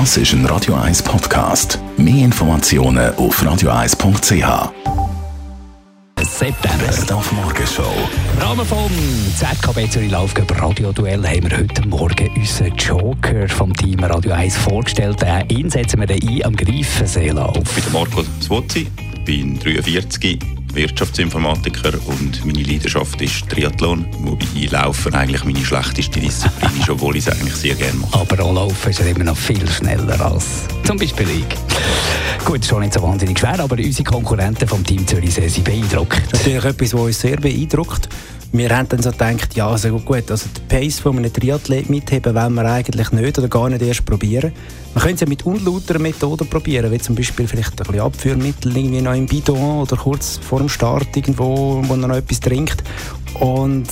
Das ist ein Radio 1 Podcast. Mehr Informationen auf radio1.ch. September. Best auf Morgenshow. Im Rahmen vom ZKB Zürich Laufgeb Radio Duell haben wir heute Morgen unseren Joker vom Team Radio 1 vorgestellt. Äh, ihn setzen wir dann ein am Greifenseelauf. Ich bin Marco Zwotzi, bin 43, Wirtschaftsinformatiker und meine Leidenschaft ist Triathlon, wobei Laufen eigentlich meine schlechteste Disziplin ist, obwohl ich es eigentlich sehr gerne mache. Aber auch Laufen ist er immer noch viel schneller als zum Beispiel ich. Gut, ist schon nicht so wahnsinnig schwer, aber unsere Konkurrenten vom Team Zürich sind beeindruckt. Natürlich etwas, was uns sehr beeindruckt. Wir haben dann so gedacht, ja, also gut, also die Pace von einem Triathlet mitheben wollen wir eigentlich nicht oder gar nicht erst probieren. Man könnte es ja mit unlauteren Methoden probieren, wie zum Beispiel vielleicht ein bisschen Abführmittel irgendwie noch im Bidon oder kurz vor dem Start irgendwo, wo man noch etwas trinkt. Und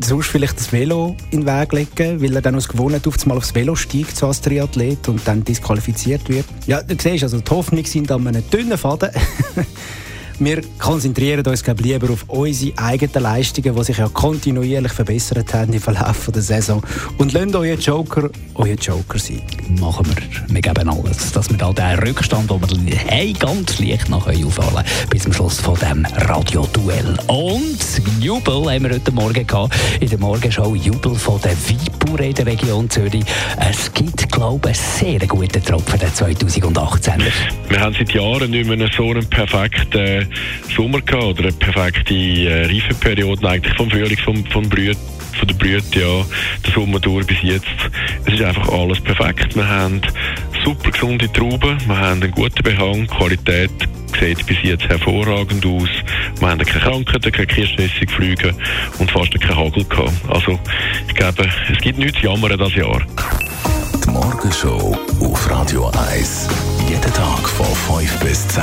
sonst vielleicht das Velo in den Weg legen, weil er dann aus Gewohnheit auf mal aufs Velo steigt, so als Triathlet, und dann disqualifiziert wird. Ja, du siehst, also die Hoffnung sind an einem dünnen Faden. Wir konzentrieren uns glaub, lieber auf unsere eigenen Leistungen, die sich ja kontinuierlich verbessert haben im Verlauf der Saison. Und lasst euer Joker euer Joker sein. Machen wir. Wir geben alles, dass wir da den Rückstand, den wir hey, ganz leicht noch aufholen können, bis zum Schluss von diesem Radioduell. Und Jubel haben wir heute Morgen gehabt, in der Morgenshow Jubel von der Weipur in der Region Zürich. Es gibt, glaube ich, einen sehr guten Tropfen der 2018er. Wir haben seit Jahren nicht mehr so einen perfekten Sommer gehabt oder eine perfekte äh, Reifeperiode eigentlich vom Frühling, vom, vom Brüt, von der Brüte, ja, der Sommer durch bis jetzt. Es ist einfach alles perfekt. Wir haben super gesunde Trauben, wir haben einen guten Behang, die Qualität sieht bis jetzt hervorragend aus. Wir haben keine Krankheiten, keine Kirschnessigflüge und fast keinen Hagel gehabt. Also ich glaube, es gibt nichts zu jammern das Jahr. Die Morgenshow auf Radio 1. Jeden Tag von 5 bis 10.